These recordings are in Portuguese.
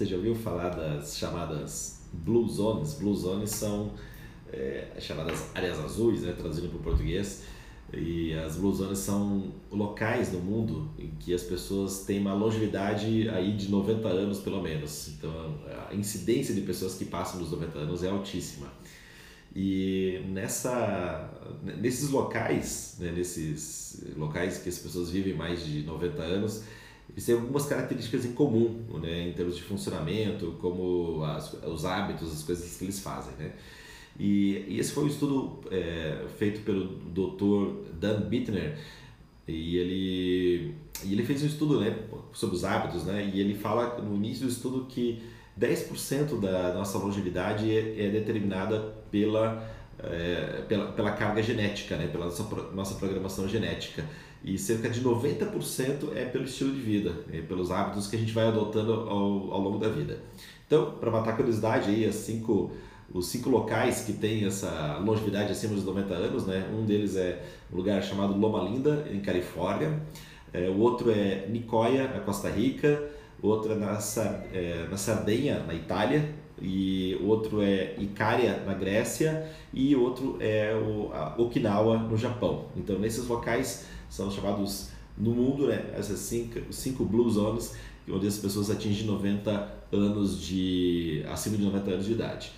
Você já ouviu falar das chamadas Blue Zones? Blue Zones são é, chamadas áreas azuis, né, traduzindo para o português. E as Blue Zones são locais no mundo em que as pessoas têm uma longevidade aí de 90 anos pelo menos. Então a incidência de pessoas que passam dos 90 anos é altíssima. E nessa, nesses locais, né, nesses locais que as pessoas vivem mais de 90 anos, eles têm algumas características em comum, né, em termos de funcionamento, como as, os hábitos, as coisas que eles fazem. Né? E, e esse foi um estudo é, feito pelo Dr. Dan Bittner, e ele, e ele fez um estudo né, sobre os hábitos, né, e ele fala no início do estudo que 10% da nossa longevidade é, é determinada pela, é, pela, pela carga genética, né, pela nossa, nossa programação genética. E cerca de 90% é pelo estilo de vida, é pelos hábitos que a gente vai adotando ao, ao longo da vida. Então, para matar a curiosidade, aí, as cinco, os cinco locais que têm essa longevidade acima dos 90 anos, né? um deles é um lugar chamado Loma Linda, em Califórnia, é, o outro é Nicoya, na Costa Rica, outro é na, é, na Sardenha, na Itália, e outro é Icária, na Grécia, e outro é o, Okinawa, no Japão. Então, nesses locais são chamados no mundo, né, essas cinco, cinco blue zones, onde as pessoas atingem 90 anos de acima de 90 anos de idade.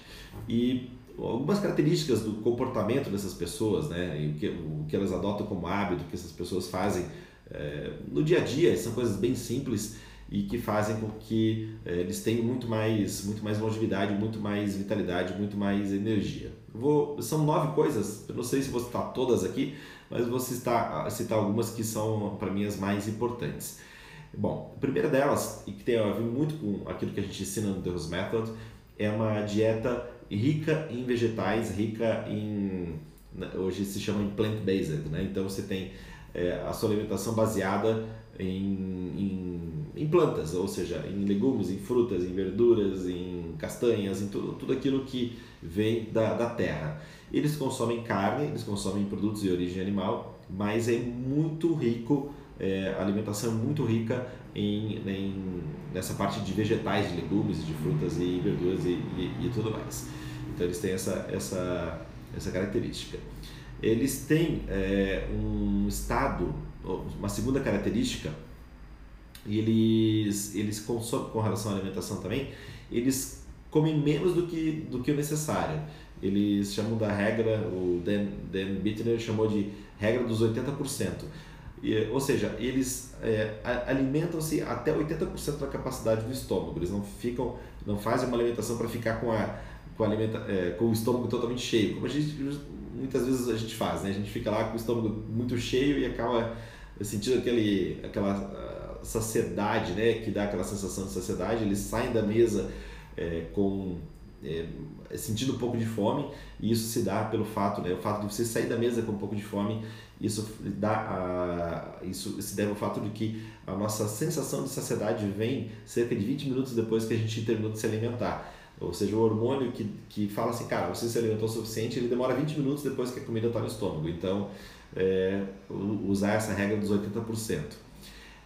E algumas características do comportamento dessas pessoas, né, e o que, o que elas adotam como hábito, o que essas pessoas fazem é, no dia a dia, são coisas bem simples e que fazem com que é, eles tenham muito mais, muito mais longevidade, muito mais vitalidade, muito mais energia. Vou, são nove coisas, eu não sei se vou citar todas aqui, mas vou citar, citar algumas que são para mim as mais importantes. Bom, a primeira delas, e que tem a ver muito com aquilo que a gente ensina no The Rose Method, é uma dieta rica em vegetais, rica em. Hoje se chama plant-based, né? Então você tem é, a sua alimentação baseada em, em, em, plantas, ou seja, em legumes, em frutas, em verduras, em castanhas, em tudo, tudo aquilo que vem da, da terra. Eles consomem carne, eles consomem produtos de origem animal, mas é muito rico, é, a alimentação é muito rica em, em, nessa parte de vegetais, de legumes, de frutas e verduras e, e, e tudo mais. Então eles têm essa, essa, essa característica. Eles têm é, um estado uma segunda característica, e eles, eles consomem, com relação à alimentação também, eles comem menos do que, do que o necessário. Eles chamam da regra, o Dan, Dan Bittner chamou de regra dos 80%. E, ou seja, eles é, alimentam-se até 80% da capacidade do estômago. Eles não ficam, não fazem uma alimentação para ficar com a com, alimenta, é, com o estômago totalmente cheio, como a gente muitas vezes a gente faz, né? A gente fica lá com o estômago muito cheio e acaba sentindo aquele, aquela saciedade, né? Que dá aquela sensação de saciedade. Eles saem da mesa é, com é, sentindo um pouco de fome e isso se dá pelo fato, né? O fato de você sair da mesa com um pouco de fome, isso dá a, isso se deve ao fato de que a nossa sensação de saciedade vem cerca de 20 minutos depois que a gente terminou de se alimentar. Ou seja, o hormônio que, que fala assim, cara, você se alimentou o suficiente, ele demora 20 minutos depois que a comida está no estômago. Então, é, usar essa regra dos 80%.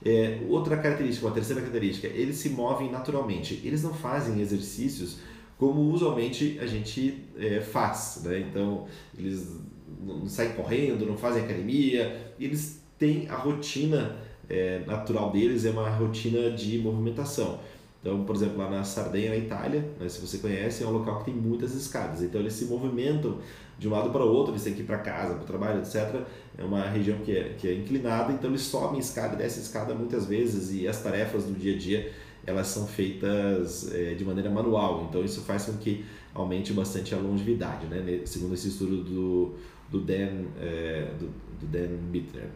É, outra característica, uma terceira característica, eles se movem naturalmente. Eles não fazem exercícios como usualmente a gente é, faz. Né? Então, eles não saem correndo, não fazem academia, eles têm a rotina é, natural deles, é uma rotina de movimentação. Então, por exemplo, lá na Sardenha, na Itália, né, se você conhece, é um local que tem muitas escadas. Então, eles se movimentam de um lado para o outro, eles têm que ir para casa, para o trabalho, etc. É uma região que é, que é inclinada, então eles sobem escada e descem escada muitas vezes e as tarefas do dia a dia elas são feitas é, de maneira manual. Então, isso faz com que aumente bastante a longevidade, né, segundo esse estudo do, do Dan, é, do, do Dan Bittner.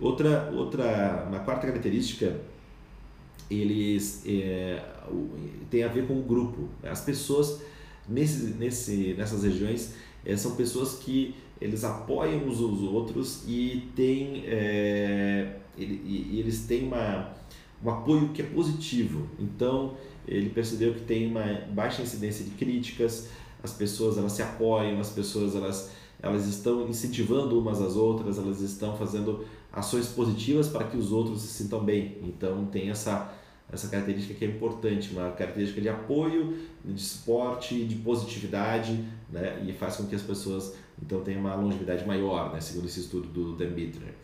Outra, outra, uma quarta característica eles é, tem a ver com o grupo. As pessoas nesse, nesse, nessas regiões é, são pessoas que eles apoiam uns aos outros e, tem, é, ele, e, eles têm uma, um apoio que é positivo. Então ele percebeu que tem uma baixa incidência de críticas, as pessoas elas se apoiam, as pessoas elas, elas estão incentivando umas às outras, elas estão fazendo ações positivas para que os outros se sintam bem. Então tem essa essa característica que é importante, uma característica de apoio, de suporte, de positividade, né? E faz com que as pessoas então tenham uma longevidade maior, né? Segundo esse estudo do Dan Bittner.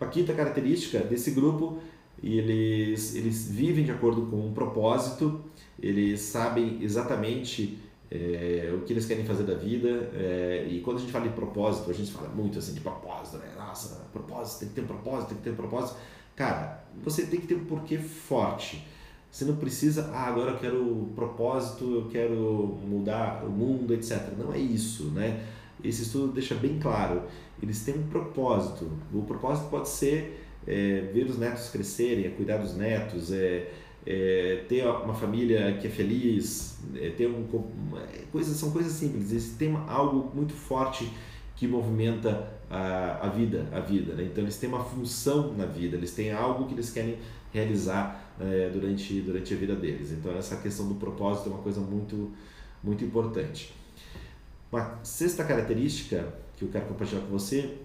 A quinta característica desse grupo, eles, eles vivem de acordo com um propósito, eles sabem exatamente é, o que eles querem fazer da vida. É, e quando a gente fala de propósito, a gente fala muito assim de propósito, né? Nossa, propósito, tem que ter um propósito, tem que ter um propósito. Cara, você tem que ter um porquê forte. Você não precisa, ah, agora eu quero propósito, eu quero mudar o mundo, etc. Não é isso, né? Esse estudo deixa bem claro. Eles têm um propósito. O propósito pode ser é, ver os netos crescerem, é cuidar dos netos, é, é, ter uma família que é feliz, é, ter um, é, coisas são coisas simples. Eles têm algo muito forte que movimenta a, a vida, a vida. Né? Então eles têm uma função na vida, eles têm algo que eles querem realizar é, durante durante a vida deles. Então essa questão do propósito é uma coisa muito muito importante. Uma sexta característica que eu quero compartilhar com você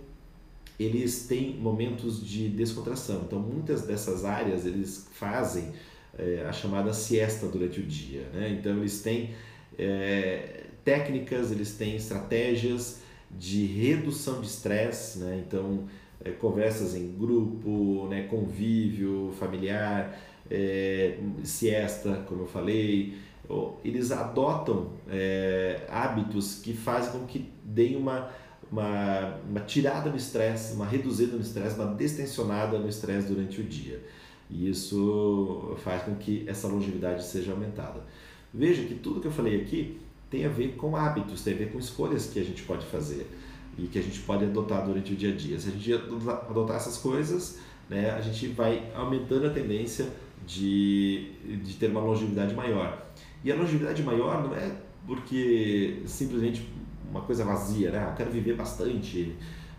eles têm momentos de descontração. Então, muitas dessas áreas eles fazem é, a chamada siesta durante o dia. Né? Então, eles têm é, técnicas, eles têm estratégias de redução de estresse, né? então, é, conversas em grupo, né? convívio familiar, é, siesta, como eu falei. Eles adotam é, hábitos que fazem com que deem uma uma, uma tirada no estresse, uma reduzida no estresse, uma destensionada no estresse durante o dia. E isso faz com que essa longevidade seja aumentada. Veja que tudo que eu falei aqui tem a ver com hábitos, tem a ver com escolhas que a gente pode fazer e que a gente pode adotar durante o dia a dia. Se a gente adotar essas coisas, né, a gente vai aumentando a tendência de, de ter uma longevidade maior. E a longevidade maior não é porque simplesmente uma coisa vazia, né? Ah, eu quero viver bastante.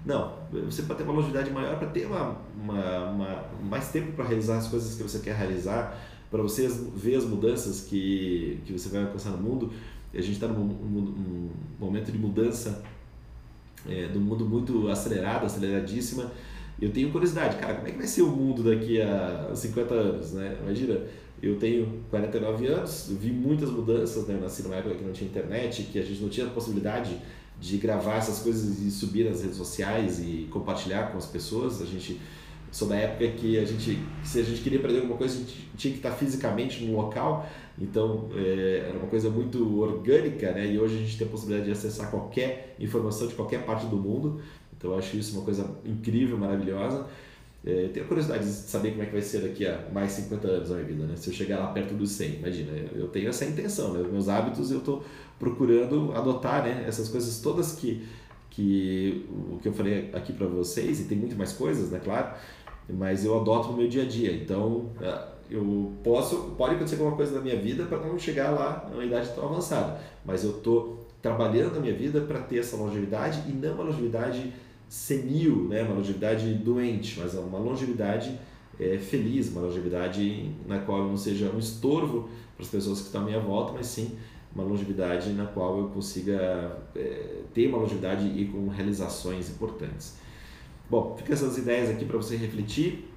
Não, você pode ter uma longevidade maior para ter uma, uma, uma, mais tempo para realizar as coisas que você quer realizar, para você ver as mudanças que, que você vai alcançar no mundo. E a gente está num, num, momento de mudança é, do mundo muito acelerado, aceleradíssima. Eu tenho curiosidade, cara, como é que vai ser o mundo daqui a 50 anos, né? Imagina, eu tenho 49 anos, vi muitas mudanças, né? Eu nasci numa época que não tinha internet, que a gente não tinha a possibilidade de gravar essas coisas e subir nas redes sociais e compartilhar com as pessoas. A gente sou da época que a gente, se a gente queria aprender alguma coisa, a gente tinha que estar fisicamente no local. Então é, era uma coisa muito orgânica, né? E hoje a gente tem a possibilidade de acessar qualquer informação de qualquer parte do mundo. Então eu acho isso uma coisa incrível, maravilhosa. É, tenho curiosidade de saber como é que vai ser daqui a mais 50 anos a minha vida, né? Se eu chegar lá perto dos 100, imagina, eu tenho essa intenção, né? Meus hábitos eu estou procurando adotar, né? Essas coisas todas que, que o que eu falei aqui para vocês, e tem muito mais coisas, né? Claro, mas eu adoto no meu dia a dia. Então, é, eu posso, pode acontecer alguma coisa na minha vida para não chegar lá a uma idade tão avançada, mas eu estou trabalhando na minha vida para ter essa longevidade e não uma longevidade senil, né? uma longevidade doente, mas é uma longevidade é, feliz, uma longevidade na qual eu não seja um estorvo para as pessoas que estão à minha volta, mas sim uma longevidade na qual eu consiga é, ter uma longevidade e com realizações importantes. Bom, fica essas ideias aqui para você refletir.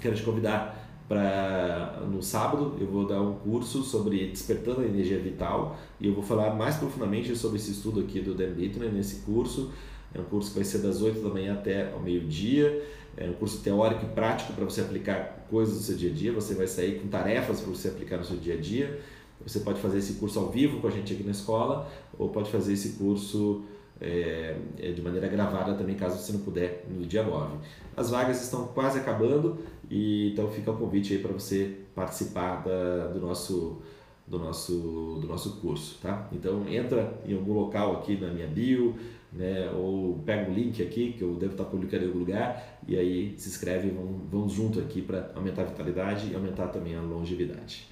Quero te convidar para no sábado eu vou dar um curso sobre despertando a energia vital e eu vou falar mais profundamente sobre esse estudo aqui do Dan Bittner nesse curso é um curso que vai ser das 8 da manhã até ao meio-dia. É um curso teórico e prático para você aplicar coisas do seu dia a dia. Você vai sair com tarefas para você aplicar no seu dia a dia. Você pode fazer esse curso ao vivo com a gente aqui na escola, ou pode fazer esse curso é, é de maneira gravada também, caso você não puder, no dia 9. As vagas estão quase acabando, e então fica o convite aí para você participar da, do nosso do nosso do nosso curso, tá? Então entra em algum local aqui na minha bio, né? Ou pega o link aqui, que eu devo estar publicando em algum lugar, e aí se inscreve vamos, vamos junto aqui para aumentar a vitalidade e aumentar também a longevidade.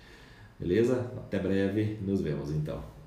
Beleza? Até breve, nos vemos então.